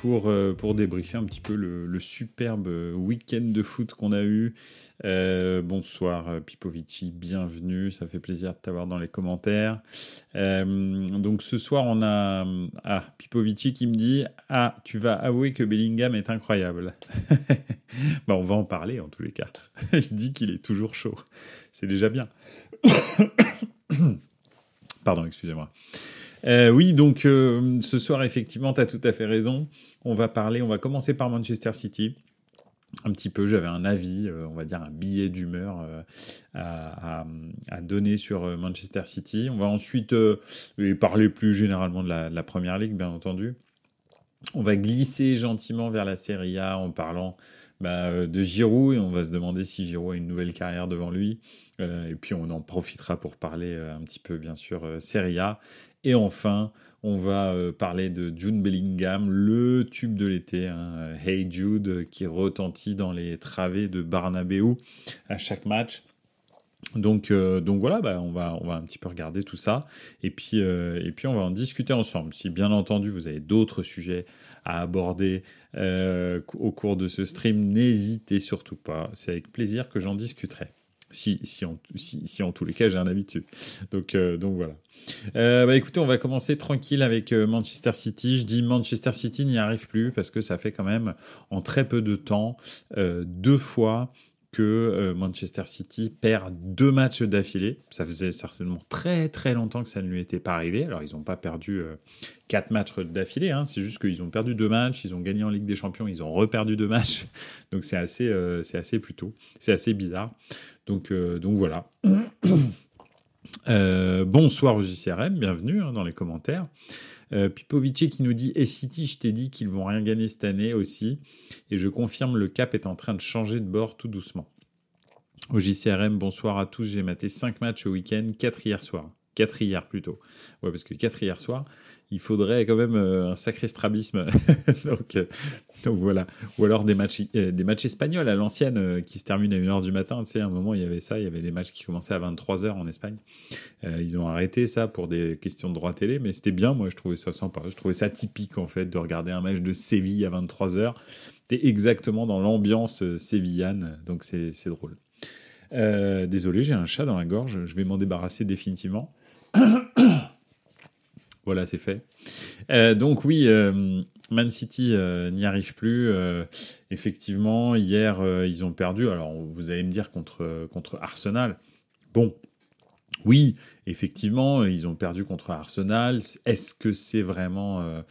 pour, euh, pour débriefer un petit peu le, superbe week-end de foot qu'on a eu. Euh, bonsoir euh, Pipovici, bienvenue, ça fait plaisir de t'avoir dans les commentaires. donc ce soir on a ah, Pipovici qui me dit Ah, tu vas avouer que Bellingham est incroyable. bah, on va en parler en tous les cas. Je dis qu'il est toujours chaud, c'est déjà bien. Pardon, excusez-moi. Oui, donc ce soir, effectivement, tu as tout à fait raison. On va parler, on va commencer par Manchester City. Un petit peu, j'avais un avis, euh, on va dire un billet d'humeur euh, à, donner sur euh, Manchester City. On va ensuite parler plus généralement de la, Première Ligue, bien entendu. On va glisser gentiment vers la Serie A en parlant bah, de Giroud et on va se demander si Giroud a une nouvelle carrière devant lui. Et puis on en profitera pour parler un petit peu, bien sûr, Serie A. Et enfin, on va euh, parler de June Bellingham, le tube de l'été, hein, Hey Jude, qui retentit dans les travées de Barnabeu à chaque match. Donc, euh, donc voilà, bah, on, va, on va un petit peu regarder tout ça. Et puis, euh, et puis on va en discuter ensemble. Si bien entendu vous avez d'autres sujets à aborder au cours de ce stream, n'hésitez surtout pas. C'est avec plaisir que j'en discuterai. Si, si, en, si, en tous les cas j'ai un avis dessus. Donc, donc voilà. Euh, bah écoutez, on va commencer tranquille avec euh, Manchester City. Je dis Manchester City n'y arrive plus parce que ça fait quand même en très peu de temps euh, deux fois que Manchester City perd deux matchs d'affilée. Ça faisait certainement très très longtemps que ça ne lui était pas arrivé. Alors ils n'ont pas perdu quatre matchs d'affilée, hein. c'est juste qu'ils ont perdu deux matchs, ils ont gagné en Ligue des Champions, ils ont reperdu deux matchs. Donc c'est assez, c'est assez plutôt, c'est assez bizarre. Donc, donc voilà. Euh, bonsoir au JCRM, bienvenue hein, dans les commentaires. Euh, Pipovici qui nous dit Et City, je t'ai dit qu'ils vont rien gagner cette année aussi. Et je confirme, le cap est en train de changer de bord tout doucement. Au JCRM, bonsoir à tous. J'ai maté 5 matchs au week-end, 4 hier soir. 4 hier plutôt. Ouais, parce que 4 hier soir, il faudrait quand même euh, un sacré strabisme. donc, euh, donc, voilà. Ou alors des matchs, euh, des matchs espagnols à l'ancienne qui se terminent à 1h du matin. Tu sais, à un moment, il y avait ça. Il y avait les matchs qui commençaient à 23h en Espagne. ils ont arrêté ça pour des questions de droit télé, mais c'était bien. Moi, je trouvais ça sympa. Je trouvais ça typique, en fait, de regarder un match de Séville à 23h. C'était exactement dans l'ambiance sévillane. Donc, c'est drôle. désolé, j'ai un chat dans la gorge. Je vais m'en débarrasser définitivement. Voilà, c'est fait. Euh, donc oui, euh, Man City euh, n'y arrive plus. effectivement, hier, ils ont perdu. Alors, vous allez me dire contre, contre Arsenal. Bon, oui, effectivement, ils ont perdu contre Arsenal. Est-ce que c'est vraiment,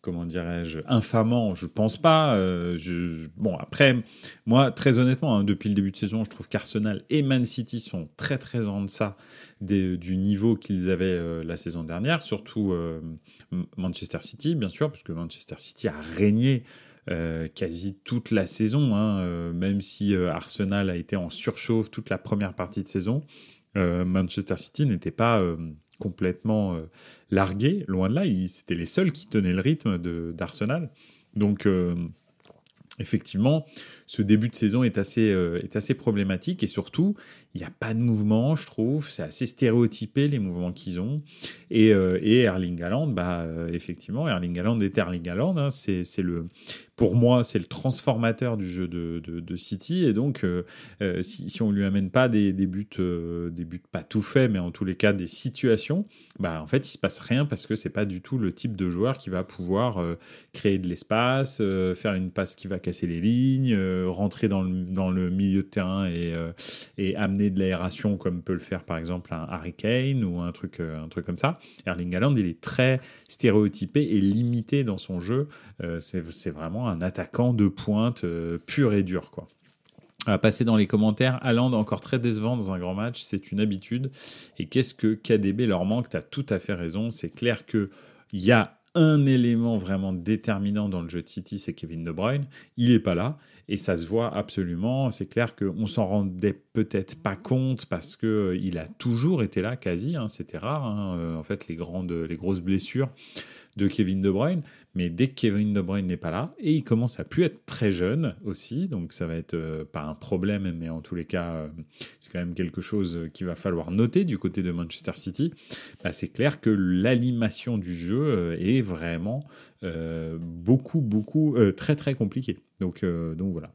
comment dirais-je, infamant? Je pense pas. Je, bon, après, moi, très honnêtement, hein, depuis le début de saison, je trouve qu'Arsenal et Man City sont très très en deçà du niveau qu'ils avaient euh, la saison dernière, surtout euh, Manchester City, bien sûr, parce que Manchester City a régné euh, quasi toute la saison, hein, même si Arsenal a été en surchauffe toute la première partie de saison. Manchester City n'était pas complètement largué, loin de là, c'était les seuls qui tenaient le rythme d'Arsenal. Donc, effectivement, ce début de saison est assez, est assez problématique et surtout, il n'y a pas de mouvement, je trouve. C'est assez stéréotypé les mouvements qu'ils ont. Et, euh, et Erling Haaland, bah, euh, effectivement, Erling Haaland est Erling Haaland. Hein. c'est, le, pour moi, c'est le transformateur du jeu de, de, City. Et donc, euh, si, on lui amène pas des, des buts, des buts pas tout faits, mais en tous les cas des situations, bah, en fait, il se passe rien parce que c'est pas du tout le type de joueur qui va pouvoir créer de l'espace, faire une passe qui va casser les lignes, rentrer dans le, dans le milieu de terrain et, et amener de l'aération comme peut le faire par exemple un Harry Kane ou un truc, euh, un truc comme ça. Erling Haaland, il est très stéréotypé et limité dans son jeu. Euh, c'est vraiment un attaquant de pointe euh, pur et dur. quoi. À passer dans les commentaires, Haaland encore très décevant dans un grand match, c'est une habitude. Et qu'est-ce que KDB leur manque? Tu as tout à fait raison. C'est clair qu'il y a un élément vraiment déterminant dans le jeu de City, c'est Kevin De Bruyne. Il n'est pas là et ça se voit absolument. C'est clair qu'on s'en rendait peut-être pas compte parce que euh, il a toujours été là, quasi. Hein, C'était rare. Hein, euh, en fait, les grandes, les grosses blessures de Kevin De Bruyne. Mais dès que Kevin De Bruyne n'est pas là, et il commence à plus être très jeune aussi, donc ça va être euh, pas un problème, mais en tous les cas, c'est quand même quelque chose qu'il va falloir noter du côté de Manchester City. Bah, c'est clair que l'animation du jeu est vraiment beaucoup, beaucoup, très, très compliquée. Donc, donc voilà.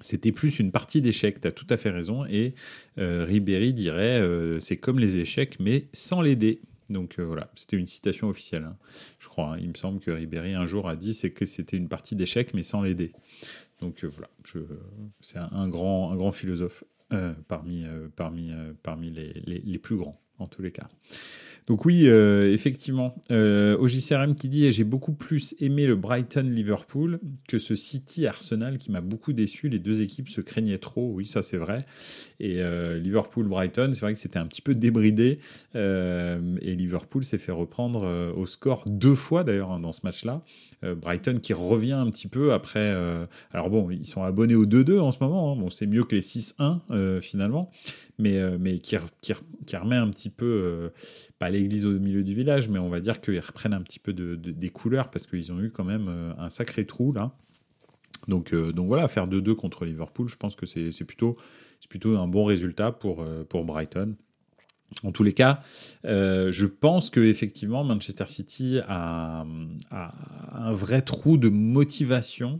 C'était plus une partie d'échecs, tu as tout à fait raison, et Ribéry dirait c'est comme les échecs, mais sans les dés. Donc voilà, c'était une citation officielle. Hein. Hein. Il me semble que Ribéry un jour a dit c'est que c'était une partie d'échecs mais sans l'aider. Donc euh, voilà, c'est un, grand, un grand philosophe euh, parmi, euh, parmi, parmi les, plus grands en tous les cas. Donc oui, effectivement, au JCRM qui dit j'ai beaucoup plus aimé le Brighton-Liverpool que ce City-Arsenal qui m'a beaucoup déçu. Les deux équipes se craignaient trop. Oui, ça c'est vrai. Et Liverpool-Brighton, c'est vrai que c'était un petit peu débridé. et Liverpool s'est fait reprendre au score deux fois d'ailleurs hein, dans ce match-là. Euh, Brighton qui revient un petit peu après. Euh, alors bon, ils sont abonnés au 2-2 en ce moment. Hein. Bon, c'est mieux que les 6-1 euh, finalement, mais, mais qui, remet un petit peu, pas l'église au milieu du village, mais on va dire qu'ils reprennent un petit peu de, des couleurs parce qu'ils ont eu quand même un sacré trou là. Donc, donc voilà, faire 2-2 contre Liverpool, je pense que c'est plutôt, plutôt un bon résultat pour, pour Brighton. En tous les cas, euh, je pense que effectivement Manchester City a, un vrai trou de motivation.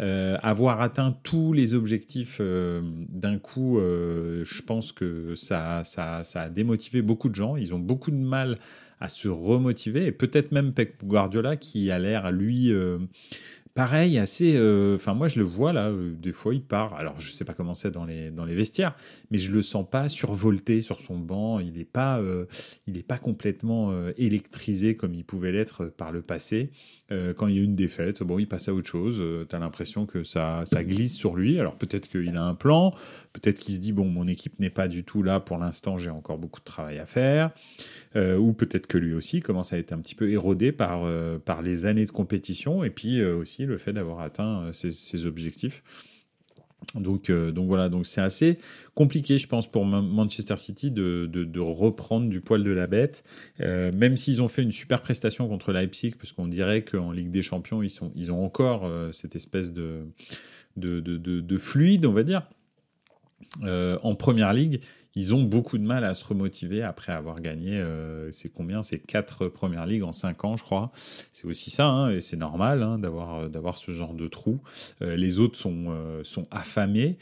Euh, avoir atteint tous les objectifs euh, d'un coup, je pense que ça, ça, ça, a démotivé beaucoup de gens. Ils ont beaucoup de mal à se remotiver et peut-être même Pep Guardiola qui a l'air lui pareil, assez. Euh, enfin, moi, je le vois là, euh, des fois, il part. Alors, je sais pas comment c'est dans les, dans les vestiaires, mais je le sens pas survolté sur son banc. Il n'est pas, euh, pas complètement électrisé comme il pouvait l'être par le passé. Quand il y a une défaite, bon, il passe à autre chose. tu as l'impression que ça, ça glisse sur lui. Alors, peut-être qu'il a un plan, peut-être qu'il se dit, bon, mon équipe n'est pas du tout là pour l'instant, j'ai encore beaucoup de travail à faire. Euh, ou peut-être que lui aussi commence à être un petit peu érodé par, euh, par les années de compétition et puis euh, aussi le fait d'avoir atteint ses, objectifs. Donc, donc voilà, donc c'est assez compliqué, je pense, pour Manchester City de, de, reprendre du poil de la bête, même s'ils ont fait une super prestation contre Leipzig, parce qu'on dirait qu'en Ligue des Champions, ils, sont, ils ont encore cette espèce de, de, de, fluide, on va dire. en Première Ligue, ils ont beaucoup de mal à se remotiver après avoir gagné, euh, c'est combien? C'est quatre premières ligues en cinq ans, je crois. C'est aussi ça, hein, et c'est normal hein, d'avoir euh, d'avoir ce genre de trou. Euh, les autres sont sont affamés,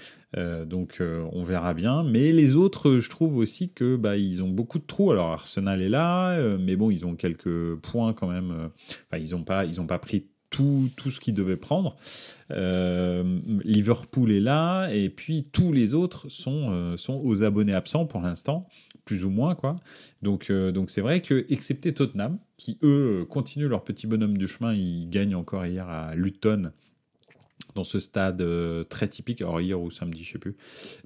donc on verra bien. Mais les autres, je trouve aussi que bah ils ont beaucoup de trous. Alors Arsenal est là, mais bon, ils ont quelques points quand même. Enfin, ils ont pas ils pas pris tout, tout ce qu'ils devaient prendre. Euh, Liverpool est là, et puis tous les autres sont, euh, sont aux abonnés absents pour l'instant, plus ou moins. quoi. Donc euh, donc c'est vrai que, excepté Tottenham, qui eux continuent leur petit bonhomme du chemin, ils gagnent encore hier à Luton dans ce stade euh, très typique, alors hier ou samedi, je sais plus,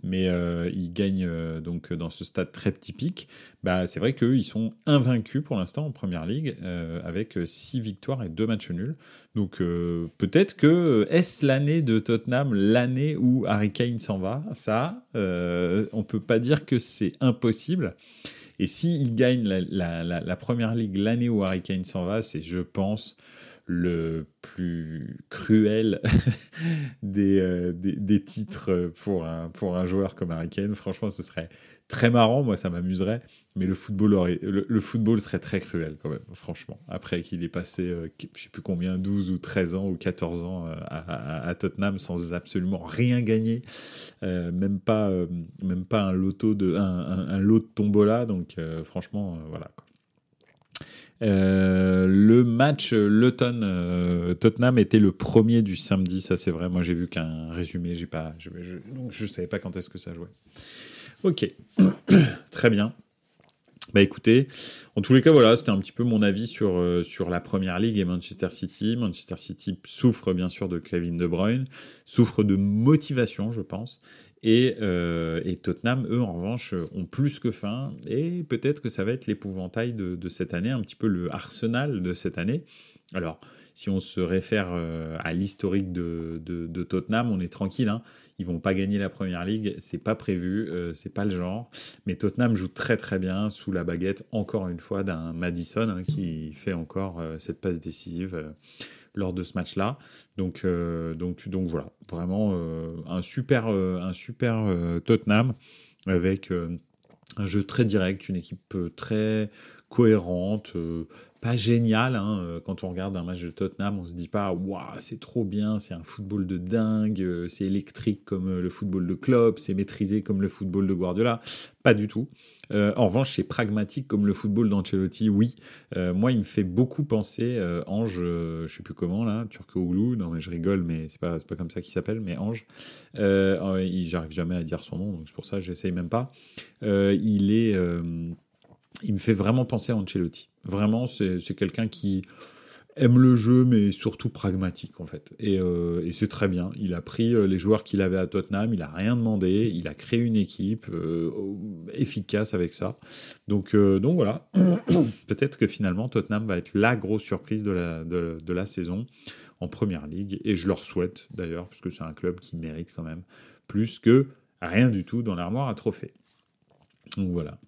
mais euh, ils gagnent euh, donc dans ce stade très typique. Bah, c'est vrai qu'eux, ils sont invaincus pour l'instant en première ligue, avec 6 victoires et 2 matchs nuls. Donc peut-être que est-ce l'année de Tottenham, l'année où Harry Kane s'en va? Ça, on peut pas dire que c'est impossible. Et s'ils gagnent la, la, la, première ligue l'année où Harry Kane s'en va, c'est, je pense, le plus cruel des, euh, des, des, titres pour un, pour un joueur comme Harry Kane. Franchement, ce serait très marrant, moi ça m'amuserait, mais le football, aurait, le, football serait très cruel quand même, franchement. Après qu'il ait passé, euh, je sais plus combien, 12 ou 13 ans ou 14 ans euh, à, Tottenham sans absolument rien gagner, même, pas, même pas un, loto de, un, un, lot de tombola, donc franchement, voilà. Quoi. Euh, le match Luton euh, Tottenham était le premier du samedi, ça c'est vrai. Moi j'ai vu qu'un résumé, j'ai pas, je, je, savais pas quand est-ce que ça jouait. Ok, très bien. Bah écoutez, en tous les cas voilà, c'était un petit peu mon avis sur euh, sur la première ligue et Manchester City. Manchester City souffre bien sûr de Kevin De Bruyne, souffre de motivation, je pense, Et, et, Tottenham, eux, en revanche, ont plus que faim. Et peut-être que ça va être l'épouvantail de, cette année, un petit peu le Arsenal de cette année. Alors, si on se réfère à l'historique de, Tottenham, on est tranquille. Hein. Ils vont pas gagner la première ligue, c'est pas prévu, euh, c'est pas le genre. Mais Tottenham joue très très bien sous la baguette, encore une fois, d'un Madison hein, qui fait encore euh, cette passe décisive euh, lors de ce match-là. Donc, donc, donc voilà, vraiment un super, un super Tottenham avec un jeu très direct, une équipe très cohérente, pas génial. Hein. Euh, quand on regarde un match de Tottenham, on se dit pas waouh, c'est trop bien, c'est un football de dingue, euh, c'est électrique comme euh, le football de Klopp, c'est maîtrisé comme le football de Guardiola. Pas du tout. En revanche, c'est pragmatique comme le football d'Ancelotti, oui. moi, il me fait beaucoup penser Ange, je sais plus comment là, Turcoglou. Non, mais je rigole, mais c'est pas pas comme ça qu'il s'appelle, mais Ange. J'arrive jamais à dire son nom, donc c'est pour ça que j'essaye même pas. il est, il me fait vraiment penser à Ancelotti. Vraiment, c'est quelqu'un qui aime le jeu, mais surtout pragmatique en fait. Et, euh, c'est très bien. Il a pris euh, les joueurs qu'il avait à Tottenham, il a rien demandé, il a créé une équipe euh, efficace avec ça. Donc, donc voilà. Peut-être que finalement Tottenham va être la grosse surprise de la, de, de la saison en première ligue. Et je leur souhaite d'ailleurs, parce que c'est un club qui mérite quand même plus que rien du tout dans l'armoire à trophée. Donc voilà.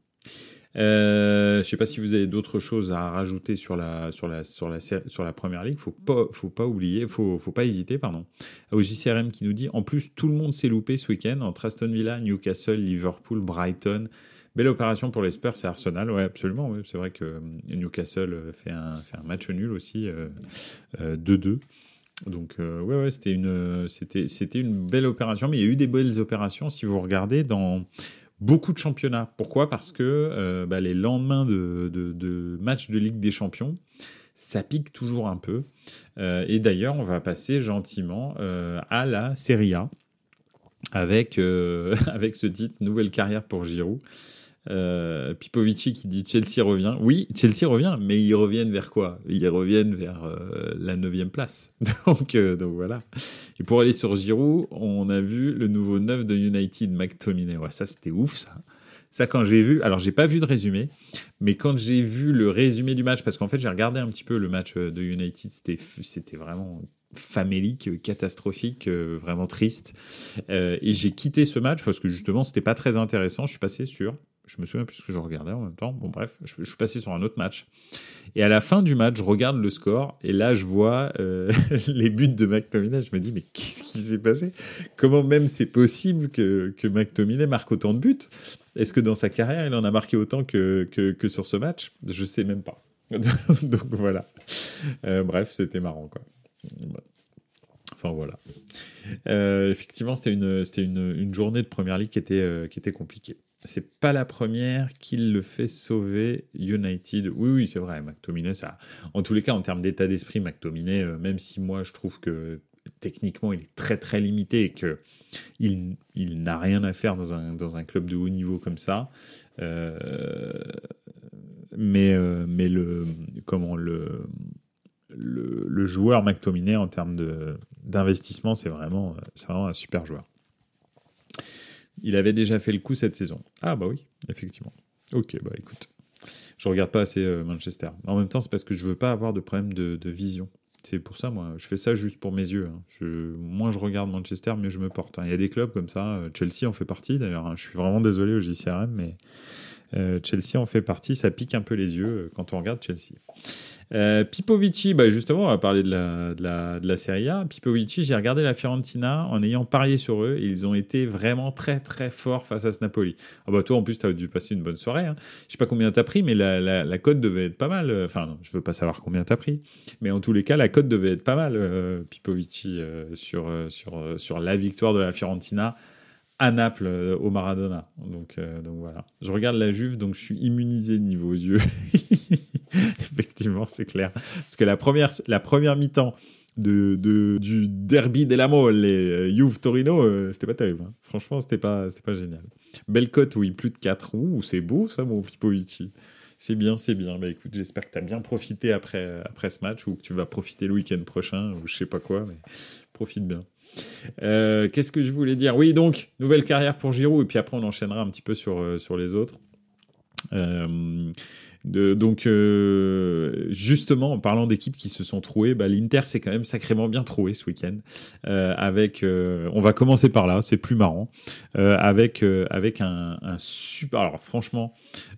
Euh, je sais pas si vous avez d'autres choses à rajouter sur la, première ligue. Faut pas, faut pas oublier, faut, faut pas hésiter, pardon. Au JCRM qui nous dit, en plus, tout le monde s'est loupé ce week-end entre Aston Villa, Newcastle, Liverpool, Brighton. Belle opération pour les Spurs et Arsenal. Ouais, absolument. C'est vrai que euh, Newcastle fait un, fait un match nul aussi, 2-2. Euh, donc ouais, ouais c'était une belle opération, mais il y a eu des belles opérations si vous regardez dans beaucoup de championnats. Pourquoi? Parce que euh, bah, les lendemains de, de, matchs de Ligue des Champions, ça pique toujours un peu. Euh, et d'ailleurs, on va passer gentiment euh, à la Serie A avec, avec ce titre Nouvelle carrière pour Giroud. Euh, Pipovici qui dit Chelsea revient. Oui, Chelsea revient, mais ils reviennent vers quoi? Ils reviennent vers euh, la neuvième place. donc, euh, donc voilà. Et pour aller sur Giroud, on a vu le nouveau neuf de United, McTominay. Ouais, ça c'était ouf ça. Ça quand j'ai vu, alors j'ai pas vu de résumé, mais quand j'ai vu le résumé du match, parce qu'en fait j'ai regardé un petit peu le match de United, c'était vraiment famélique, catastrophique, vraiment triste. et j'ai quitté ce match parce que justement c'était pas très intéressant. Je suis passé sur je me souviens plus ce que je regardais en même temps. Bon, bref, je, suis passé sur un autre match. Et à la fin du match, je regarde le score et là, je vois euh, les buts de McTominay. Je me dis, mais qu'est-ce qui s'est passé? Comment même c'est possible que, que McTominay marque autant de buts? Est-ce que dans sa carrière, il en a marqué autant que, que, sur ce match? Je sais même pas. Donc voilà. Euh, bref, c'était marrant, quoi. Enfin voilà. Euh, effectivement, c'était une, une, une, journée de première ligue qui était, qui était compliquée c'est pas la première qu'il le fait sauver United. Oui, oui, c'est vrai, McTominay, ça. En tous les cas, en termes d'état d'esprit, McTominay, euh, même si moi je trouve que techniquement il est très très limité et que il, il n'a rien à faire dans un, dans un club de haut niveau comme ça. Euh, mais, euh, mais le comment le, le, joueur McTominay en termes d'investissement, c'est vraiment, c'est vraiment un super joueur. Il avait déjà fait le coup cette saison. Ah bah oui, effectivement. Ok, bah écoute. Je regarde pas assez euh, Manchester. En même temps, c'est parce que je veux pas avoir de problème de, vision. C'est pour ça, moi, je fais ça juste pour mes yeux. Hein. Je, moins je regarde Manchester, mieux je me porte. Hein. Il y a des clubs comme ça. Euh, Chelsea en fait partie, d'ailleurs. Hein. Je suis vraiment désolé au JCRM, mais Chelsea en fait partie. Ça pique un peu les yeux quand on regarde Chelsea. Euh, Pipovici, bah justement, on va parler de la, de la, de la Serie A. Pipovici, j'ai regardé la Fiorentina en ayant parié sur eux ils ont été vraiment très très forts face à ce Napoli. Ah bah toi en plus, tu as dû passer une bonne soirée. Hein. Je sais pas combien tu as pris, mais la, la, la, cote devait être pas mal. Enfin, non, je veux pas savoir combien tu as pris, mais en tous les cas, la cote devait être pas mal, euh, Pipovici, euh, sur, euh, sur, euh, sur la victoire de la Fiorentina à Naples au Maradona. Donc, donc voilà. Je regarde la Juve, donc je suis immunisé niveau yeux. Effectivement, c'est clair. Parce que la première, la première mi-temps de, de, du derby della Mole et euh, Juve Torino, euh, c'était pas terrible. Hein. Franchement, c'était pas, pas génial. Belle cote, oui, plus de 4. Ouh, c'est beau ça, mon Pipovici. C'est bien, c'est bien. Bah écoute, j'espère que tu as bien profité après, après ce match ou que tu vas profiter le week-end prochain ou je sais pas quoi, mais profite bien. Qu'est-ce que je voulais dire? Oui, donc, nouvelle carrière pour Giroud, et puis après on enchaînera un petit peu sur, sur les autres. Euh, donc, euh, justement, en parlant d'équipes qui se sont trouées, bah, l'Inter s'est quand même sacrément bien troué ce week-end. Euh, avec, euh, on va commencer par là, c'est plus marrant. Euh, avec avec un, super. Alors, franchement,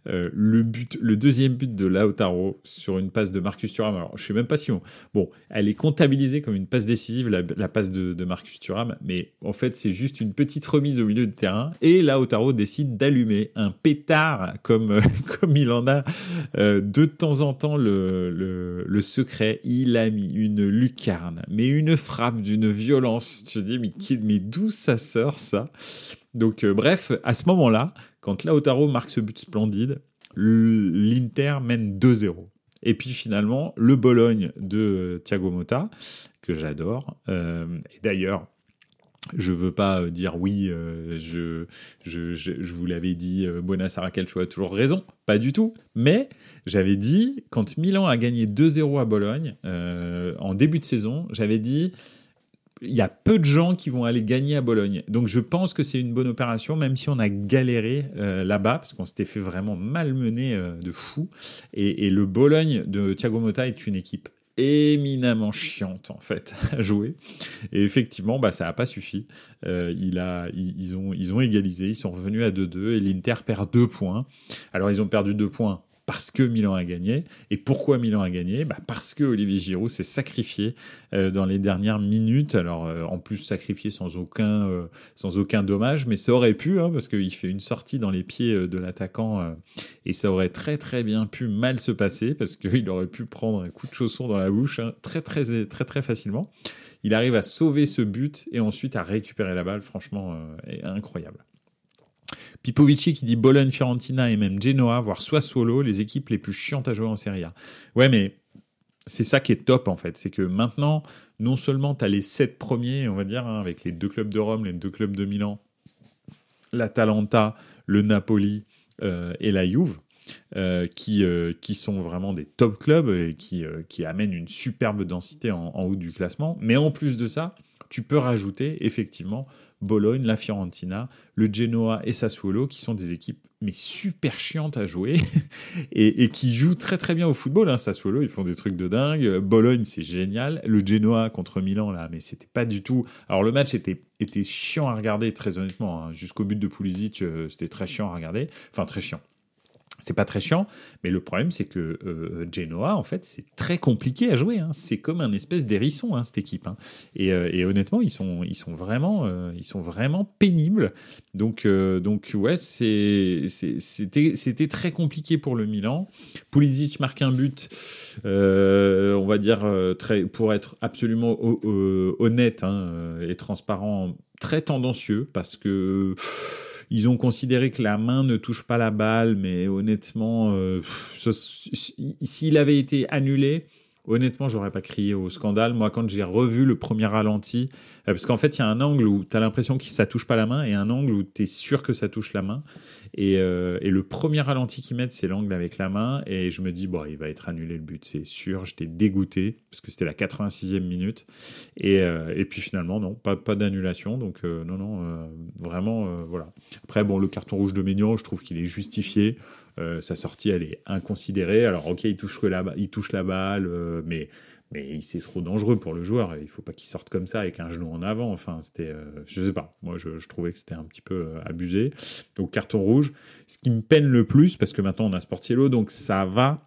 le but, le deuxième but de Lautaro sur une passe de Marcus Thuram. Alors, je sais même pas si on. Bon, elle est comptabilisée comme une passe décisive, la, passe de, Marcus Thuram, mais en fait, c'est juste une petite remise au milieu de terrain et Lautaro décide d'allumer un pétard comme comme il en a euh, de temps en temps, le, le, secret, il a mis une lucarne, mais une frappe d'une violence. Je dis, mais, mais d'où ça sort ça? Donc, euh, bref, à ce moment-là, quand Lautaro marque ce but splendide, l'Inter mène 2-0. Et puis finalement, le Bologne de Thiago Motta, que j'adore. Euh, et d'ailleurs, je veux pas euh, dire oui, euh, je, je, je, vous l'avais dit, euh, Buonasera Calcio a toujours raison, pas du tout. Mais j'avais dit, quand Milan a gagné 2-0 à Bologne, en début de saison, j'avais dit, il y a peu de gens qui vont aller gagner à Bologne. Donc je pense que c'est une bonne opération, même si on a galéré là-bas, parce qu'on s'était fait vraiment malmener de fou. Et, le Bologne de Thiago Motta est une équipe éminemment chiante en fait à jouer. Et effectivement, bah, ça n'a pas suffi. Euh, ils, ont, ils ont égalisé, ils sont revenus à 2-2 et l'Inter perd 2 points. Alors ils ont perdu 2 points parce que Milan a gagné. Et pourquoi Milan a gagné? Bah Parce que Olivier Giroud s'est sacrifié euh, dans les dernières minutes. Alors, euh, en plus, sacrifié sans aucun, euh, sans aucun dommage, mais ça aurait pu, hein, parce qu'il fait une sortie dans les pieds de l'attaquant et ça aurait très très bien pu mal se passer parce qu'il aurait pu prendre un coup de chausson dans la bouche hein, très, très, très, très, très facilement. Il arrive à sauver ce but et ensuite à récupérer la balle. Franchement, incroyable. Pipovici qui dit Bologne, Fiorentina et même Genoa, voire soit solo, les équipes les plus chiantes à jouer en Serie A. Ouais, mais c'est ça qui est top en fait. C'est que maintenant, non seulement tu as les sept premiers, on va dire, hein, avec les deux clubs de Rome, les deux clubs de Milan, l'Atalanta, le Napoli euh, et la Juve. Euh, qui, euh, qui sont vraiment des top clubs et qui, qui amènent une superbe densité en, en haut du classement. Mais en plus de ça, tu peux rajouter effectivement Bologne, la Fiorentina, le Genoa et Sassuolo, qui sont des équipes mais super chiantes à jouer et, qui jouent très très bien au football. Hein. Sassuolo, ils font des trucs de dingue. Bologne, c'est génial. Le Genoa contre Milan, là, mais c'était pas du tout. Alors le match était, était chiant à regarder, très honnêtement. Hein. Jusqu'au but de Pulisic, euh, c'était très chiant à regarder. Enfin, très chiant c'est pas très chiant, mais le problème c'est que euh, Genoa, en fait, c'est très compliqué à jouer. Hein. C'est comme un espèce d'hérisson hein, cette équipe. Hein. Et, euh, et, honnêtement, ils sont, ils sont vraiment, euh, ils sont vraiment pénibles. Donc, donc ouais, c'était, très compliqué pour le Milan. Pulisic marque un but, on va dire très, pour être absolument honnête et transparent, très tendancieux parce que ils ont considéré que la main ne touche pas la balle, mais honnêtement, euh, s'il avait été annulé, honnêtement, j'aurais pas crié au scandale. Moi, quand j'ai revu le premier ralenti, euh, parce qu'en fait, il y a un angle où tu as l'impression que ça touche pas la main et un angle où tu es sûr que ça touche la main. Et, euh, et le premier ralenti qu'ils mettent, c'est l'angle avec la main. Et je me dis, bon, il va être annulé le but, c'est sûr. J'étais dégoûté parce que c'était la 86e minute. Et, euh, et puis finalement, non, pas, d'annulation. Donc, non, non, vraiment, voilà. Après, bon, le carton rouge de Maignan, je trouve qu'il est justifié. sa sortie, elle est inconsidérée. Alors, ok, il touche, la, il touche la balle, mais mais c'est trop dangereux pour le joueur. Il faut pas qu'il sorte comme ça avec un genou en avant. Enfin, c'était, euh, je sais pas. Moi, je, trouvais que c'était un petit peu euh, abusé. Donc carton rouge. Ce qui me peine le plus, parce que maintenant on a Sportiello, donc ça va.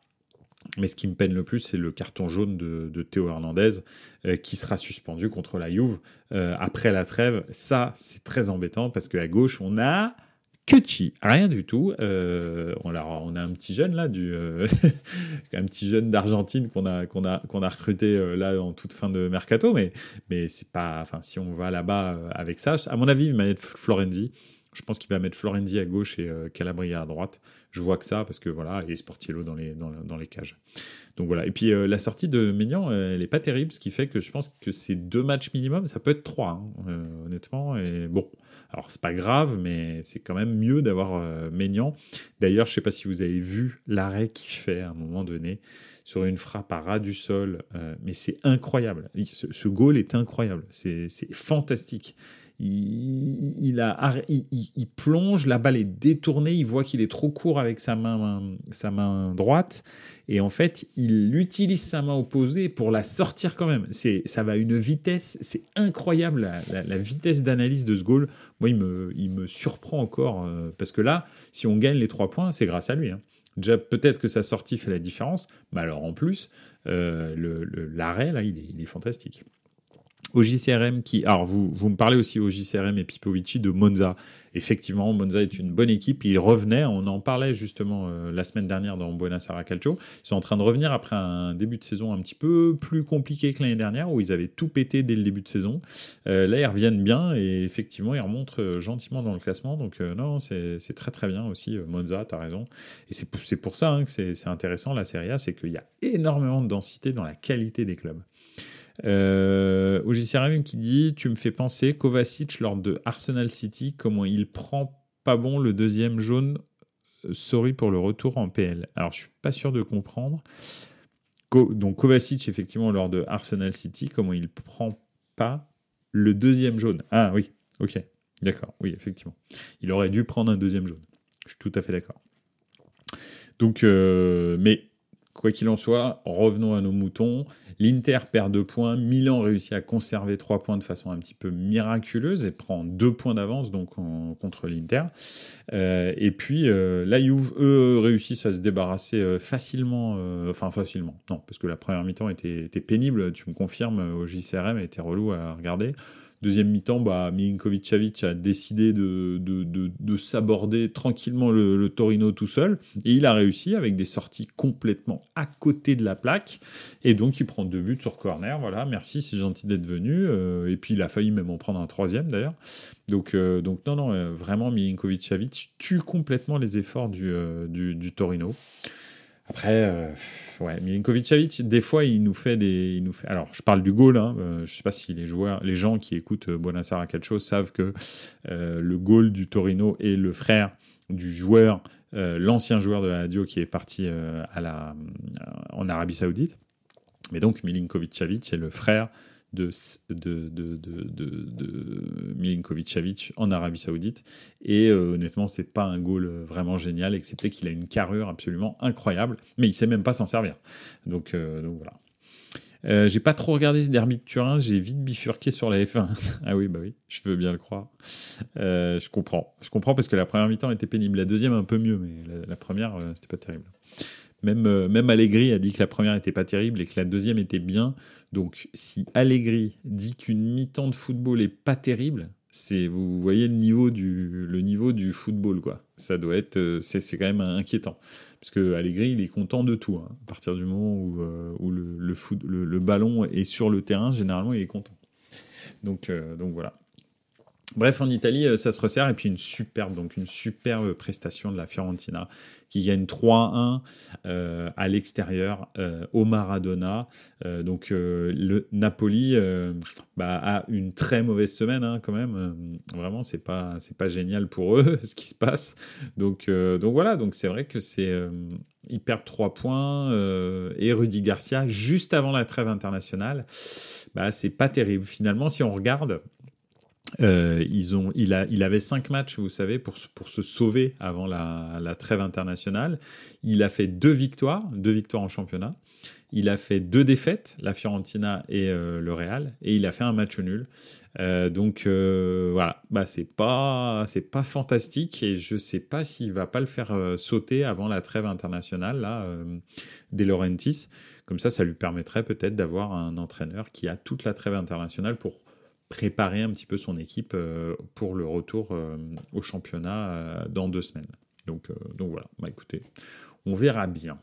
Mais ce qui me peine le plus, c'est le carton jaune de, Théo Hernandez euh, qui sera suspendu contre la Juve après la trêve. Ça, c'est très embêtant parce qu'à gauche, on a Kutchi, rien du tout. Euh, on, a, on a un petit jeune là, du, euh, un petit jeune d'Argentine qu'on a, recruté euh, là en toute fin de mercato, mais, c'est pas, enfin, si on va là-bas avec ça, à mon avis, il va mettre Florenzi. Je pense qu'il va mettre Florenzi à gauche et Calabria à droite. Je vois que ça parce que voilà, et Sportiello dans les, cages. Donc voilà. Et puis la sortie de Maignan, elle est pas terrible, ce qui fait que je pense que ces deux matchs minimum, ça peut être trois, hein, honnêtement. Et bon, Alors c'est pas grave, mais c'est quand même mieux d'avoir euh. D'ailleurs, je sais pas si vous avez vu l'arrêt qu'il fait à un moment donné sur une frappe à ras du sol, euh, mais c'est incroyable. Ce, ce, goal est incroyable, c'est fantastique. Il, plonge, la balle est détournée, il voit qu'il est trop court avec sa main, droite, et en fait, il utilise sa main opposée pour la sortir quand même. Ça va à une vitesse, c'est incroyable la, vitesse d'analyse de ce goal. Moi, il me, surprend encore, euh, parce que là, si on gagne les trois points, c'est grâce à lui. Hein. Déjà, peut-être que sa sortie fait la différence, mais alors en plus, euh, l'arrêt, là, il est fantastique. OJCRM qui. Alors, vous, vous me parlez aussi OJCRM et Pipovici de Monza. Effectivement, Monza est une bonne équipe. Ils revenaient, on en parlait justement euh, la semaine dernière dans Buenos Aires Calcio. Ils sont en train de revenir après un début de saison un petit peu plus compliqué que l'année dernière où ils avaient tout pété dès le début de saison. Euh, là, ils reviennent bien et effectivement, ils remontent euh, gentiment dans le classement. Donc, non, c'est très très bien aussi. Monza, tu as raison. Et c'est pour ça hein, que c'est intéressant la Serie A, c'est qu'il y a énormément de densité dans la qualité des clubs. Euh, OGC qui dit Tu me fais penser Kovacic lors de Arsenal City, comment il prend pas bon le deuxième jaune. Euh, sorry pour le retour en PL. Alors, je suis pas sûr de comprendre. donc, Kovacic, effectivement, lors de Arsenal City, comment il prend pas le deuxième jaune. Ah oui, ok. D'accord, oui, effectivement. Il aurait dû prendre un deuxième jaune. Je suis tout à fait d'accord. Donc, euh, mais quoi qu'il en soit, revenons à nos moutons. L'Inter perd deux points. Milan réussit à conserver trois points de façon un petit peu miraculeuse et prend deux points d'avance donc contre l'Inter. Euh, et puis euh, la Juve, eux, réussissent à se débarrasser euh, facilement, enfin facilement, non, parce que la première mi-temps était, était, pénible. Tu me confirmes, au JCRM, elle était relou à regarder. Deuxième mi-temps, bah, Milinkovic-Savic a décidé de, de, de, s'aborder tranquillement le, Torino tout seul. Et il a réussi avec des sorties complètement à côté de la plaque. Et donc, il prend deux buts sur corner. Voilà, merci, c'est gentil d'être venu. Euh, et puis, il a failli même en prendre un troisième d'ailleurs. Donc, euh, donc non, non, euh, vraiment, Milinkovic-Savic tue complètement les efforts du, du, du Torino. Après, euh, ouais, Milinkovic des fois, il nous fait des, il nous fait. Alors, je parle du goal. Hein, euh, je sais pas si les joueurs, les gens qui écoutent euh, Buonasera Calcio savent que euh, le goal du Torino est le frère du joueur, euh, l'ancien joueur de la radio qui est parti à la, en Arabie Saoudite. Mais donc, Milinkovic-Savic est le frère de, de, de, Milinkovic-Savic en Arabie Saoudite. Et euh, honnêtement, c'est pas un goal euh, vraiment génial, excepté qu'il a une carrure absolument incroyable, mais il sait même pas s'en servir. Donc, euh, voilà. Euh, j'ai pas trop regardé ce derby de Turin, j'ai vite bifurqué sur la F1. ah oui, bah oui, je veux bien le croire. Euh, je comprends. Je comprends parce que la première mi-temps était pénible. La deuxième, un peu mieux, mais la, première, euh, c'était pas terrible. Même, même Allegri a dit que la première était pas terrible et que la deuxième était bien. Donc, si Allegri dit qu'une mi-temps de football est pas terrible, c'est vous voyez le niveau du le niveau du football quoi. Ça doit être euh, c'est quand même inquiétant parce que Allegri il est content de tout hein. à partir du moment où, euh, où le foot, le, ballon est sur le terrain généralement il est content. Donc donc voilà. Bref, en Italie, ça se resserre et puis une superbe, donc une superbe prestation de la Fiorentina qui gagne 3-1 euh, à l'extérieur euh, au Maradona. Euh, donc le Napoli bah, a une très mauvaise semaine hein, quand même. vraiment, c'est pas c'est pas génial pour eux ce qui se passe. Donc donc voilà, donc c'est vrai que c'est ils perdent 3 points et Rudy Garcia juste avant la trêve internationale. Bah c'est pas terrible finalement si on regarde euh, ils ont, il, a, il avait cinq matchs, vous savez, pour, pour se sauver avant la, la trêve internationale. Il a fait deux victoires, deux victoires en championnat. Il a fait deux défaites, la Fiorentina et euh, le Real, et il a fait un match nul. Euh, donc voilà, bah c'est pas pas fantastique et je sais pas s'il va pas le faire sauter avant la trêve internationale là, euh, De Laurentiis. Comme ça, ça lui permettrait peut-être d'avoir un entraîneur qui a toute la trêve internationale pour préparer un petit peu son équipe euh, pour le retour euh, au championnat euh, dans deux semaines. Donc, voilà, bah écoutez, on verra bien.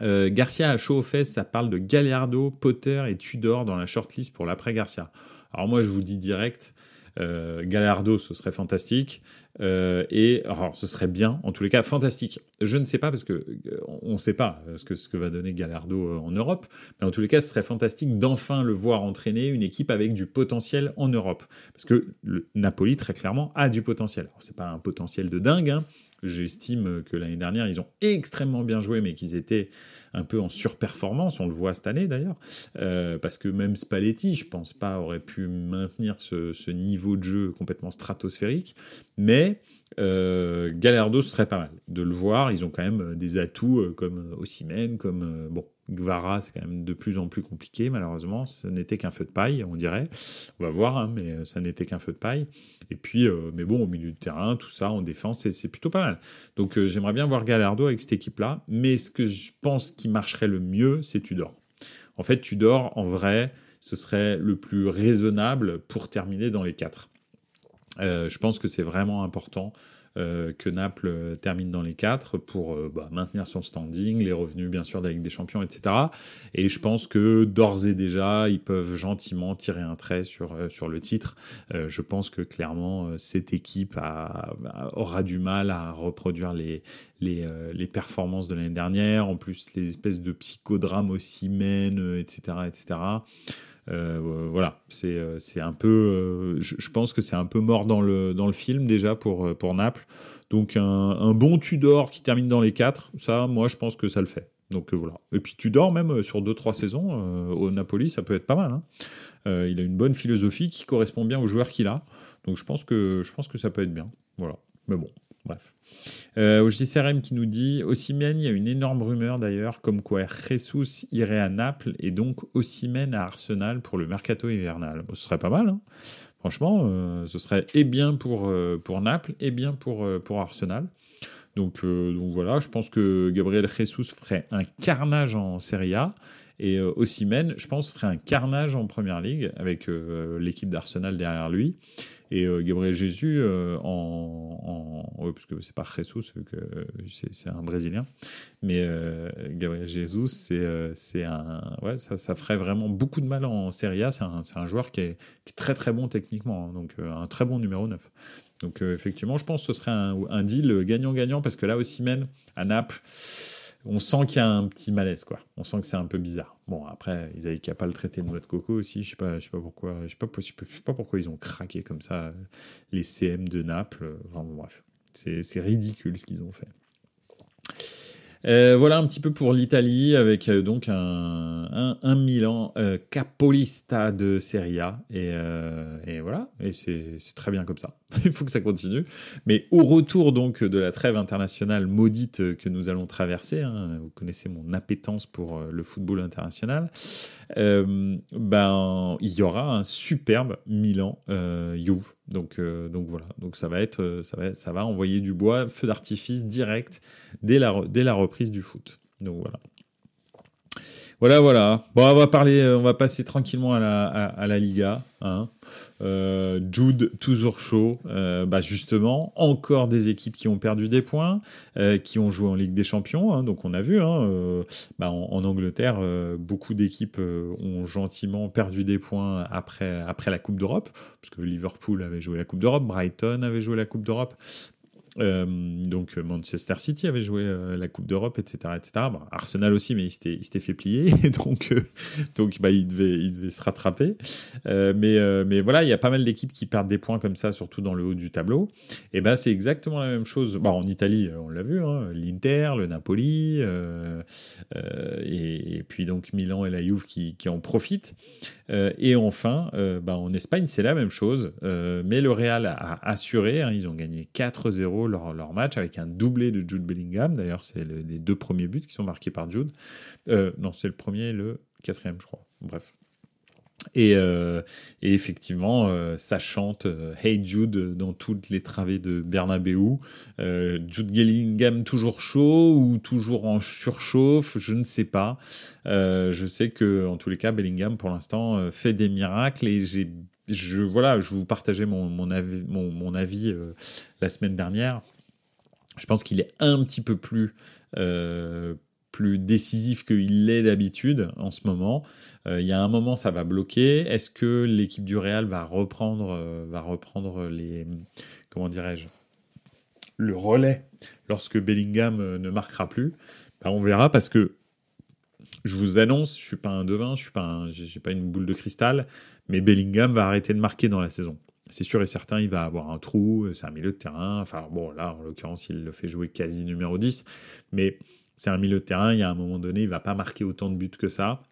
Garcia à chaud aux fesses, ça parle de Gallardo, Potter et Tudor dans la shortlist pour l'après Garcia. Alors moi je vous dis direct, Galardo, ce serait fantastique. et alors, ce serait bien, en tous les cas, fantastique. Je ne sais pas parce que on ne sait pas ce que ce va donner Galardo en Europe, mais en tous les cas, ce serait fantastique d'enfin le voir entraîner une équipe avec du potentiel en Europe, parce que le Napoli très clairement a du potentiel. C'est pas un potentiel de dingue. Hein, J'estime que l'année dernière, ils ont extrêmement bien joué, mais qu'ils étaient un peu en surperformance. On le voit cette année d'ailleurs, euh, parce que même Spalletti, je pense pas, aurait pu maintenir ce, niveau de jeu complètement stratosphérique. Mais euh, Galardo, ce serait pas mal de le voir. Ils ont quand même des atouts euh, comme Ossimène, comme bon Gvara, c'est quand même de plus en plus compliqué, malheureusement. Ce n'était qu'un feu de paille, on dirait. On va voir, hein, mais ça n'était qu'un feu de paille. Et puis, euh, mais bon, au milieu du terrain, tout ça, en défense, c'est plutôt pas mal. Donc, euh, j'aimerais bien voir Galardo avec cette équipe-là. Mais ce que je pense qui marcherait le mieux, c'est Tudor. En fait, Tudor, en vrai, ce serait le plus raisonnable pour terminer dans les quatre. Euh, je pense que c'est vraiment important euh, que Naples euh, termine dans les quatre pour euh, bah, maintenir son standing, les revenus bien sûr de la des Champions, etc. Et je pense que d'ores et déjà, ils peuvent gentiment tirer un trait sur, sur le titre. je pense que clairement, cette équipe aura du mal à reproduire les, les, les performances de l'année dernière, en plus les espèces de psychodrames aussi mènent, etc. etc. Euh, voilà, c'est euh, c'est un peu, euh, je, pense que c'est un peu mort dans le dans le film déjà pour pour Naples. Donc un, bon Tudor qui termine dans les quatre, ça, moi je pense que ça le fait. Donc voilà. Et puis Tudor même sur deux trois saisons au Napoli, ça peut être pas mal. Hein. il a une bonne philosophie qui correspond bien aux joueurs qu'il a. Donc je pense que je pense que ça peut être bien. Voilà. Mais bon, bref. Euh, JCRM qui nous dit Ossimène, il y a une énorme rumeur d'ailleurs, comme quoi Jesus irait à Naples et donc Ossimène à Arsenal pour le mercato hivernal. ce serait pas mal, hein. franchement, euh, ce serait et bien pour, euh, pour Naples et bien pour, pour Arsenal. Donc, donc voilà, je pense que Gabriel Jesus ferait un carnage en Serie A. Et Ossimène, je pense, ferait un carnage en Première Ligue avec l'équipe d'Arsenal derrière lui. Et euh, Gabriel Jésus, euh, en, en parce que c'est pas Jesus, que c'est un Brésilien, mais euh, Gabriel Jesus, c'est un, ouais, ça, ça, ferait vraiment beaucoup de mal en Serie A. C'est un, un, joueur qui est, très très bon techniquement, hein, donc un très bon numéro 9. Donc effectivement, je pense que ce serait un, un deal gagnant-gagnant parce que là aussi même à Naples on sent qu'il y a un petit malaise, quoi. On sent que c'est un peu bizarre. Bon, après, ils avaient qu'à pas le traiter de noix de coco aussi. Je sais pas, je sais pas pourquoi, je sais pas, pourquoi ils ont craqué comme ça les CM de Naples. Enfin, bref, c'est ridicule ce qu'ils ont fait. Euh, voilà un petit peu pour l'Italie avec euh, donc un, un, Milan euh, capolista de Serie A. Et, voilà. Et c'est très bien comme ça. Il faut que ça continue. Mais au retour donc de la trêve internationale maudite que nous allons traverser, hein, vous connaissez mon appétence pour le football international, ben il y aura un superbe Milan Juve. Donc, donc voilà, donc ça va être, ça va, ça va envoyer du bois, feu d'artifice direct dès la, dès la reprise du foot. Donc voilà. Voilà, voilà. Bon, on va parler, euh, on va passer tranquillement à la, à, la Liga. Hein. Euh, Jude toujours chaud. Euh, bah justement, encore des équipes qui ont perdu des points, qui ont joué en Ligue des Champions. Hein. donc on a vu, hein, bah, en, Angleterre, beaucoup d'équipes ont gentiment perdu des points après après la Coupe d'Europe, parce que Liverpool avait joué la Coupe d'Europe, Brighton avait joué la Coupe d'Europe. Euh, donc Manchester City avait joué euh, la Coupe d'Europe, etc., etc. Arsenal aussi, mais il s'était fait plier, donc euh, donc bah, il devait il devait se rattraper. mais mais voilà, il y a pas mal d'équipes qui perdent des points comme ça, surtout dans le haut du tableau. Et ben c'est exactement la même chose. Bon, en Italie, on l'a vu, hein, l'Inter, le Napoli, et, et, puis donc Milan et la Juve qui, qui en profitent. Et enfin, bah, en Espagne, c'est la même chose, mais le Real a assuré. Hein, ils ont gagné 4-0 leur, match avec un doublé de Jude Bellingham. D'ailleurs, c'est les deux premiers buts qui sont marqués par Jude. Euh, non, c'est le premier et le quatrième, je crois. Bref. Et, euh, effectivement, euh, ça chante Hey Jude dans toutes les travées de Bernabeu. Jude Bellingham toujours chaud ou toujours en surchauffe, je ne sais pas. je sais que en tous les cas, Bellingham pour l'instant fait des miracles et je voilà, je vous partageais mon, mon avis, euh, la semaine dernière. Je pense qu'il est un petit peu plus euh, plus décisif qu'il l'est d'habitude en ce moment. Il y a un moment, ça va bloquer. Est-ce que l'équipe du Real va reprendre, va reprendre les, comment dirais-je, le relais lorsque Bellingham ne marquera plus? Ben, On verra parce que je vous annonce, je suis pas un devin, je suis pas, j'ai pas une boule de cristal, mais Bellingham va arrêter de marquer dans la saison. C'est sûr et certain, il va avoir un trou, c'est un milieu de terrain. Enfin bon, là en l'occurrence, il le fait jouer quasi numéro 10, mais c'est un milieu de terrain. Il y a un moment donné, il va pas marquer autant de buts que ça.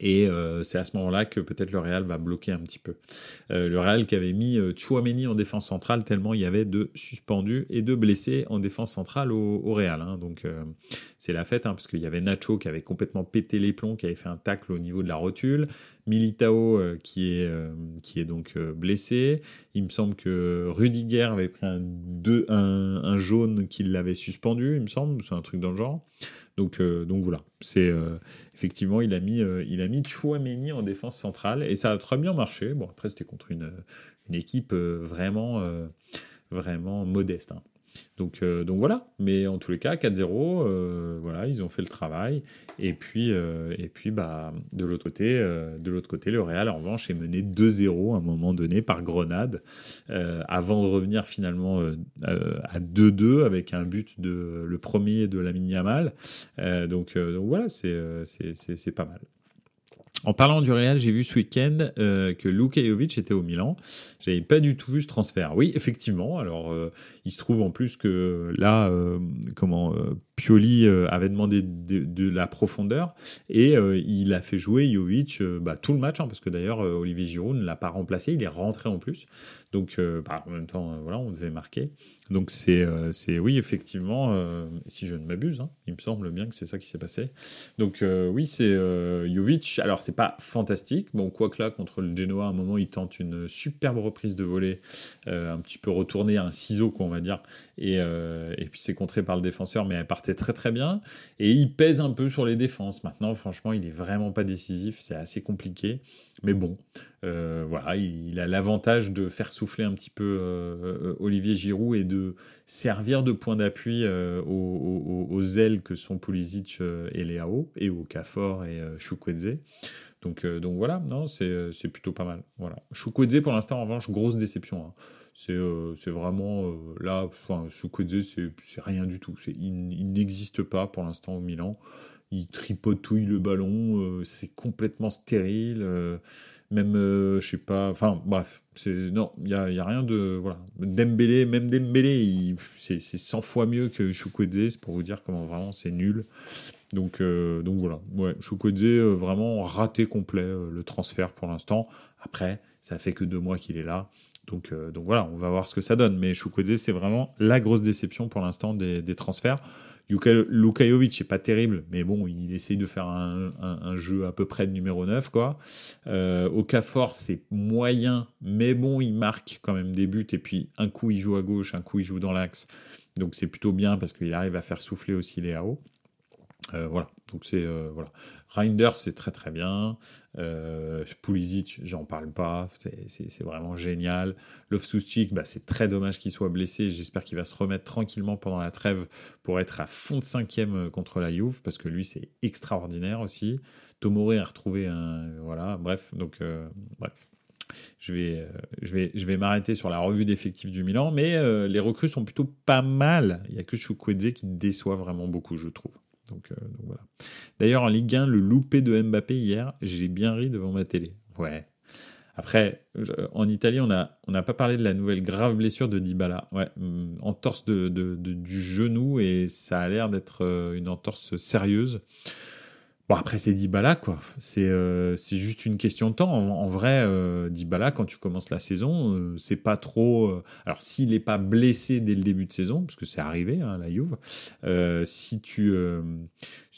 Et euh, c'est à ce moment-là que peut-être le Real va bloquer un petit peu. Euh, le Real qui avait mis euh, Chouameni en défense centrale tellement il y avait de suspendus et de blessés en défense centrale au, Real. Hein. Donc c'est la fête, hein, parce qu'il y avait Nacho qui avait complètement pété les plombs, qui avait fait un tacle au niveau de la rotule. Militao qui, est, qui est donc blessé. Il me semble que Rudiger avait pris un, jaune qui l'avait suspendu, il me semble, c'est un truc dans le genre. Donc, donc voilà, c'est effectivement, il a mis, euh, il Chouameni en défense centrale et ça a très bien marché. Bon, après, c'était contre une, équipe euh, vraiment, euh, vraiment modeste. Hein. Donc, euh, donc voilà, mais en tous les cas, 4-0, euh, voilà, ils ont fait le travail. Et puis, euh, et puis bah, de l'autre côté, l'autre côté, le Real, en revanche, est mené 2-0 à un moment donné par Grenade, avant de revenir finalement à 2-2 avec un but de le premier de la Yamal. donc, donc voilà, c'est pas mal. En parlant du Real, j'ai vu ce week-end euh, que Luka Jovic était au Milan. J'avais pas du tout vu ce transfert. Oui, effectivement. Alors, euh, il se trouve en plus que là, euh, comment Pioli avait demandé de, la profondeur et il a fait jouer Jovic bah, tout le match, hein, parce que d'ailleurs Olivier Giroud ne l'a pas remplacé. Il est rentré en plus. Donc, bah, en même temps, voilà, on devait marquer. Donc c'est, euh, c'est oui, effectivement, euh, si je ne m'abuse, hein, il me semble bien que c'est ça qui s'est passé. Donc euh, oui, c'est Jovic. Alors c'est pas fantastique. Bon, quoi que là, contre le Genoa, à un moment, il tente une superbe reprise de volée, un petit peu retournée, un ciseau, quoi, on va dire. Et, et puis c'est contré par le défenseur, mais elle partait très très bien. Et il pèse un peu sur les défenses. Maintenant, franchement, il est vraiment pas décisif. C'est assez compliqué. Mais bon, euh, voilà, il, a l'avantage de faire souffler un petit peu euh, Olivier Giroud et de servir de point d'appui euh, aux, ailes que sont Pulisic et Léao, et au Cafor et Chukwueze. Donc, donc voilà, non, c'est, plutôt pas mal. Voilà. Chukwueze, pour l'instant, en revanche, grosse déception. Hein. C'est, vraiment là, enfin, Chukwueze, c'est, rien du tout. Il n'existe pas pour l'instant au Milan il tripotouille le ballon, euh, c'est complètement stérile. Euh, même, euh, je sais pas, enfin bref, c'est non, il y a, rien de voilà. Dembélé, même Dembélé, c'est 100 fois mieux que Chukwueze, c'est pour vous dire comment vraiment c'est nul. Donc, donc voilà, ouais, vraiment raté complet le transfert pour l'instant. Après, ça fait que deux mois qu'il est là. Donc, donc voilà, on va voir ce que ça donne. Mais Chukwueze, c'est vraiment la grosse déception pour l'instant des, des transferts. Lukajovic est pas terrible, mais bon, il essaye de faire un, jeu à peu près de numéro 9, quoi. Euh, Okafor, c'est moyen, mais bon, il marque quand même des buts, et puis un coup il joue à gauche, un coup il joue dans l'axe. Donc c'est plutôt bien parce qu'il arrive à faire souffler aussi les AO. Euh, voilà, donc c'est euh, voilà. Reinders, c'est très très bien. Euh, j'en parle pas. C'est vraiment génial. Loftus-Cheek, bah, c'est très dommage qu'il soit blessé. J'espère qu'il va se remettre tranquillement pendant la trêve pour être à fond de cinquième euh, contre la Juve, parce que lui, c'est extraordinaire aussi. Tomori a retrouvé un... Voilà, bref. Donc, bref. Je vais, je vais, je vais m'arrêter sur la revue d'effectifs du Milan, mais les recrues sont plutôt pas mal. Il n'y a que Chukwueze qui déçoit vraiment beaucoup, je trouve. Euh, donc, voilà. D'ailleurs, en Ligue 1, le loupé de Mbappé hier, j'ai bien ri devant ma télé. Ouais. Après, en Italie, on n'a pas parlé de la nouvelle grave blessure de Dybala. Ouais, mm, entorse du genou et ça a l'air d'être euh, une entorse sérieuse. Bon, après, c'est Dybala, quoi. C'est euh, juste une question de temps. En, vrai, euh, Dybala, quand tu commences la saison, euh, c'est pas trop. Euh, alors, s'il n'est pas blessé dès le début de saison, parce que c'est arrivé, hein, la Juve, si tu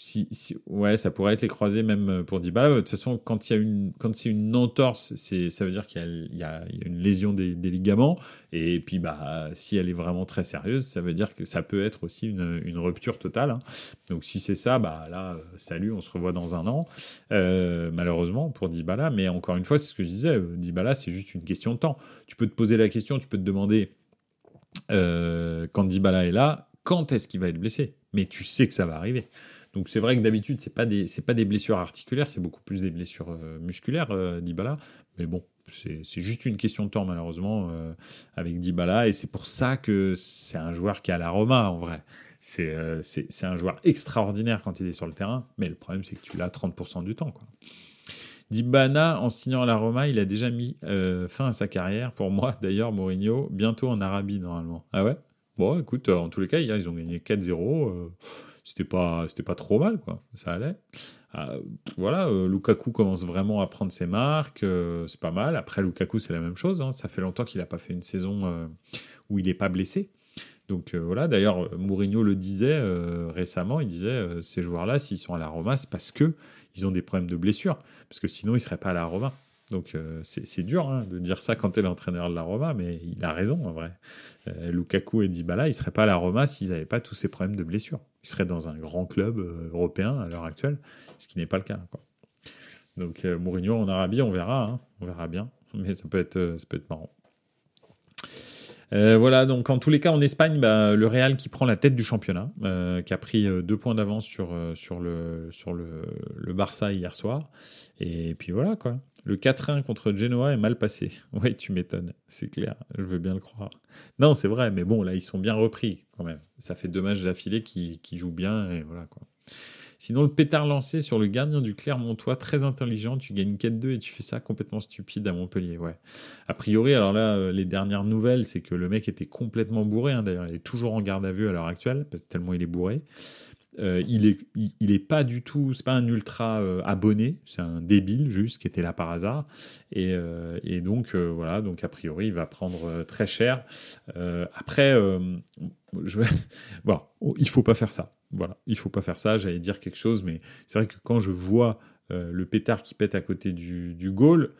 si, ouais, ça pourrait être les croisés même euh, pour Dybala. De toute façon, quand il y une, quand c'est une entorse, ça veut dire qu'il y a, une lésion des, ligaments. Et puis, bah, si elle est vraiment très sérieuse, ça veut dire que ça peut être aussi une, rupture totale. Hein. Donc, si c'est ça, bah là, euh, salut, on se revoit dans un an. Euh, malheureusement pour Dybala, mais encore une fois, c'est ce que je disais. Euh, Dybala, c'est juste une question de temps. Tu peux te poser la question, tu peux te demander euh, quand Dybala est là, quand est-ce qu'il va être blessé? Mais tu sais que ça va arriver. Donc c'est vrai que d'habitude, c'est pas des pas des blessures articulaires, c'est beaucoup plus des blessures musculaires, Dybala. Mais bon, c'est juste une question de temps, malheureusement, avec Dybala. Et c'est pour ça que c'est un joueur qui a la Roma, en vrai. C'est un joueur extraordinaire quand il est sur le terrain. Mais le problème, c'est que tu l'as 30% du temps. Quoi. Dybala, en signant à la Roma, il a déjà mis euh, fin à sa carrière. Pour moi, d'ailleurs, Mourinho, bientôt en Arabie, normalement. Ah ouais? Bon, écoute, euh, en tous les cas, ils ont gagné 4-0. Euh, c'était pas, pas trop mal, quoi. Ça allait. Ah, voilà, Lukaku commence vraiment à prendre ses marques. c'est pas mal. Après, Lukaku, c'est la même chose. Hein. Ça fait longtemps qu'il n'a pas fait une saison où il n'est pas blessé. Donc voilà, d'ailleurs, Mourinho le disait récemment, il disait ces joueurs-là, s'ils sont à la Roma, c'est parce que ils ont des problèmes de blessure, parce que sinon ils ne seraient pas à la Roma. Donc euh, c'est dur hein, de dire ça quand tu es l'entraîneur de la Roma, mais il a raison en vrai. Euh, Lukaku et Dybala, ils seraient pas à la Roma s'ils n'avaient pas tous ces problèmes de blessure. Ils seraient dans un grand club euh, européen à l'heure actuelle, ce qui n'est pas le cas. Donc Mourinho en Arabie, on verra, hein, on verra bien, mais ça peut être, ça peut être marrant. Euh, voilà, donc en tous les cas, en Espagne, bah, le Real qui prend la tête du championnat, euh, qui a pris euh, deux points d'avance sur, sur, le, sur le, le, Barça hier soir. Et puis voilà, quoi. Le 4-1 contre Genoa est mal passé. Oui, tu m'étonnes, c'est clair, je veux bien le croire. Non, c'est vrai, mais bon, là, ils sont bien repris quand même. Ça fait deux matchs d'affilée qui, qui jouent bien, et voilà, quoi. Sinon, le pétard lancé sur le gardien du Clermontois, très intelligent, tu gagnes 4-2 et tu fais ça complètement stupide à Montpellier. Ouais. A priori, alors là, euh, les dernières nouvelles, c'est que le mec était complètement bourré. Hein, d'ailleurs, il est toujours en garde à vue à l'heure actuelle, parce que tellement il est bourré. Euh, il est, il, est pas du tout, c'est pas un ultra euh, abonné, c'est un débile juste qui était là par hasard. Et, et donc voilà, donc a priori il va prendre très cher. après, je, bon, il faut pas faire ça. Voilà, il faut pas faire ça. J'allais dire quelque chose, mais c'est vrai que quand je vois euh, le pétard qui pète à côté du, du goal,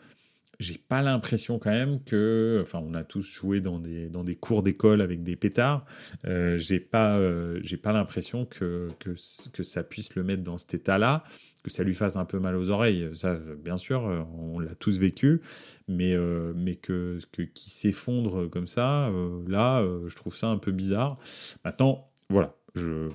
j'ai pas l'impression quand même que, enfin, on a tous joué dans des, dans des cours d'école avec des pétards. Euh, j'ai pas, euh, pas l'impression que, que, que, ça puisse le mettre dans cet état-là, que ça lui fasse un peu mal aux oreilles. Ça, bien sûr, on l'a tous vécu, mais, mais que, que qui s'effondre comme ça, là, je trouve ça un peu bizarre. Maintenant, voilà,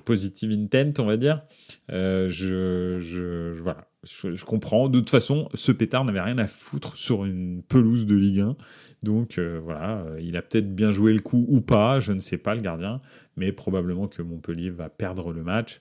positive intent, on va dire. Euh, je, je, voilà, je, comprends. De toute façon, ce pétard n'avait rien à foutre sur une pelouse de Ligue 1. Donc euh, voilà, euh, il a peut-être bien joué le coup ou pas, je ne sais pas le gardien, mais probablement que Montpellier va perdre le match.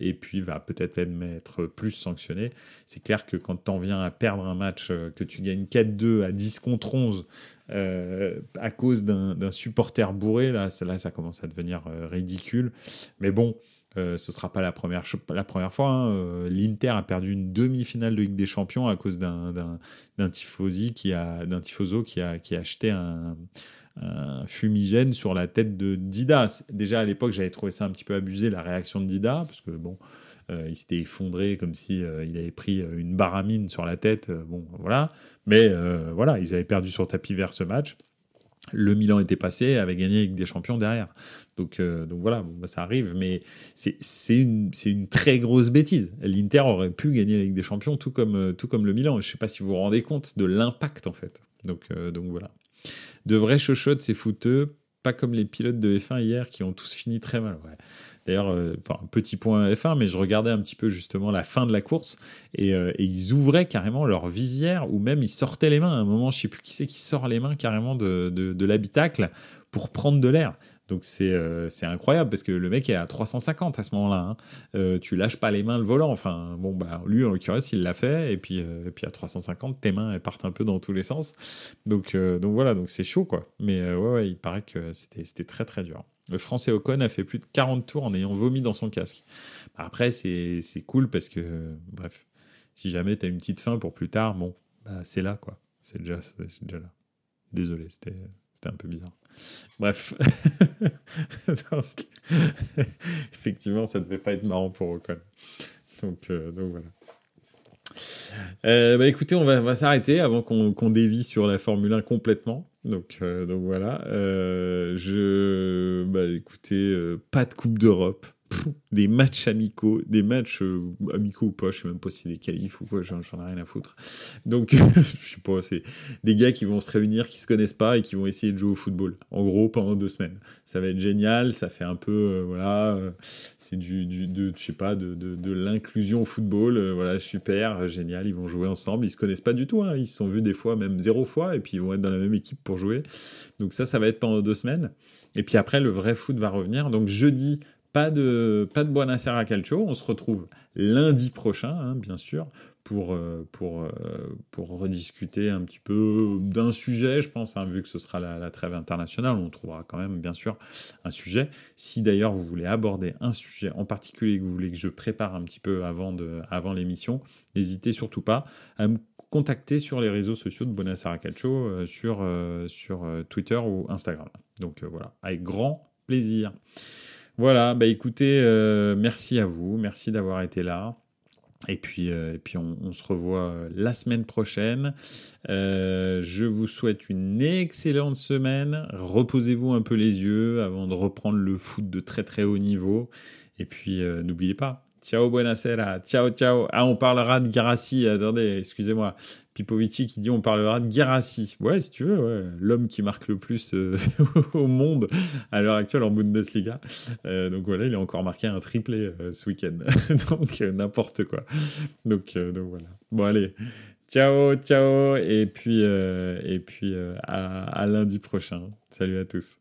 et puis va peut-être être plus sanctionné. C'est clair que quand tu en viens à perdre un match, que tu gagnes 4-2 à 10 contre 11, euh, à cause d'un supporter bourré, là, ça commence à devenir euh, ridicule. Mais bon, euh, ce sera pas la première, la première fois. Hein. L'Inter a perdu une demi-finale de Ligue des Champions à cause d'un tifosi qui a d'un tifoso qui a qui a acheté un, un, fumigène sur la tête de Dida. Déjà à l'époque, j'avais trouvé ça un petit peu abusé la réaction de Dida parce que bon. Il s'était effondré comme si il avait pris une baramine sur la tête. bon, voilà. Mais euh, voilà, ils avaient perdu sur tapis vert ce match. Le Milan était passé, avait gagné avec des champions derrière. Donc, euh, donc voilà, bah, ça arrive, mais c'est une, une très grosse bêtise. L'Inter aurait pu gagner avec des champions, tout comme, euh, tout comme le Milan. Je ne sais pas si vous vous rendez compte de l'impact, en fait. Donc, donc voilà. De vrais chochottes, c'est fouteux, pas comme les pilotes de F1 hier qui ont tous fini très mal. Ouais. D'ailleurs, euh, petit point F1, mais je regardais un petit peu justement la fin de la course euh, et, ils ouvraient carrément leur visière ou même ils sortaient les mains. À un moment, je sais plus qui c'est qui sort les mains carrément de, l'habitacle pour prendre de l'air. Donc euh, c'est incroyable parce que le mec est à 350 à ce moment-là. Hein. tu lâches pas les mains le volant. Enfin bon bah lui en l'occurrence il l'a fait et puis et puis à 350 tes mains elles partent un peu dans tous les sens. Donc donc voilà donc c'est chaud quoi. Mais ouais, ouais il paraît que c'était c'était très très dur. Le français Ocon a fait plus de 40 tours en ayant vomi dans son casque. Après, c'est cool parce que, bref, si jamais tu as une petite fin pour plus tard, bon, bah, c'est là, quoi. C'est déjà, déjà là. Désolé, c'était un peu bizarre. Bref. donc, effectivement, ça devait pas être marrant pour Ocon. Donc, euh, donc voilà. Euh, bah écoutez, on va, s'arrêter avant qu'on dévie sur la Formule 1 complètement. Donc, euh, donc voilà. Euh, je, bah écoutez, pas de Coupe d'Europe. des matchs amicaux, des matchs euh, amicaux ou pas, je sais même pas si des qualifs ou quoi, j'en ai rien à foutre. Donc, je sais pas, c'est des gars qui vont se réunir, qui se connaissent pas et qui vont essayer de jouer au football. En gros, pendant deux semaines. Ça va être génial, ça fait un peu, euh, voilà, euh, c'est du, de, je sais pas, de, de, de l'inclusion au football, voilà, super, génial, ils vont jouer ensemble, ils se connaissent pas du tout, hein, ils se sont vus des fois, même zéro fois, et puis ils vont être dans la même équipe pour jouer. Donc ça, ça va être pendant deux semaines. Et puis après, le vrai foot va revenir. Donc jeudi, pas de, pas de Aires Calcio. On se retrouve lundi prochain, hein, bien sûr, pour, euh, euh, pour rediscuter un petit peu d'un sujet, je pense, hein, vu que ce sera la, trêve internationale. On trouvera quand même, bien sûr, un sujet. Si d'ailleurs vous voulez aborder un sujet en particulier que vous voulez que je prépare un petit peu avant, l'émission, n'hésitez surtout pas à me contacter sur les réseaux sociaux de Aires Calcio, euh, sur, sur Twitter ou Instagram. Donc voilà, avec grand plaisir. Voilà, bah écoutez, euh, merci à vous, merci d'avoir été là. Et puis, euh, et puis on, se revoit euh, la semaine prochaine. je vous souhaite une excellente semaine. Reposez-vous un peu les yeux avant de reprendre le foot de très très haut niveau. Et puis n'oubliez pas, ciao buonasera, ciao ciao. Ah, on parlera de Garassi, attendez, excusez-moi. Pipovici qui dit on parlera de Guérassi. Ouais, si tu veux, ouais. l'homme qui marque le plus euh, au monde à l'heure actuelle en Bundesliga. Euh, donc voilà, il a encore marqué un triplé euh, ce week-end. donc n'importe quoi. Donc, voilà. Bon allez, ciao, ciao, et puis, et puis à lundi prochain. Salut à tous.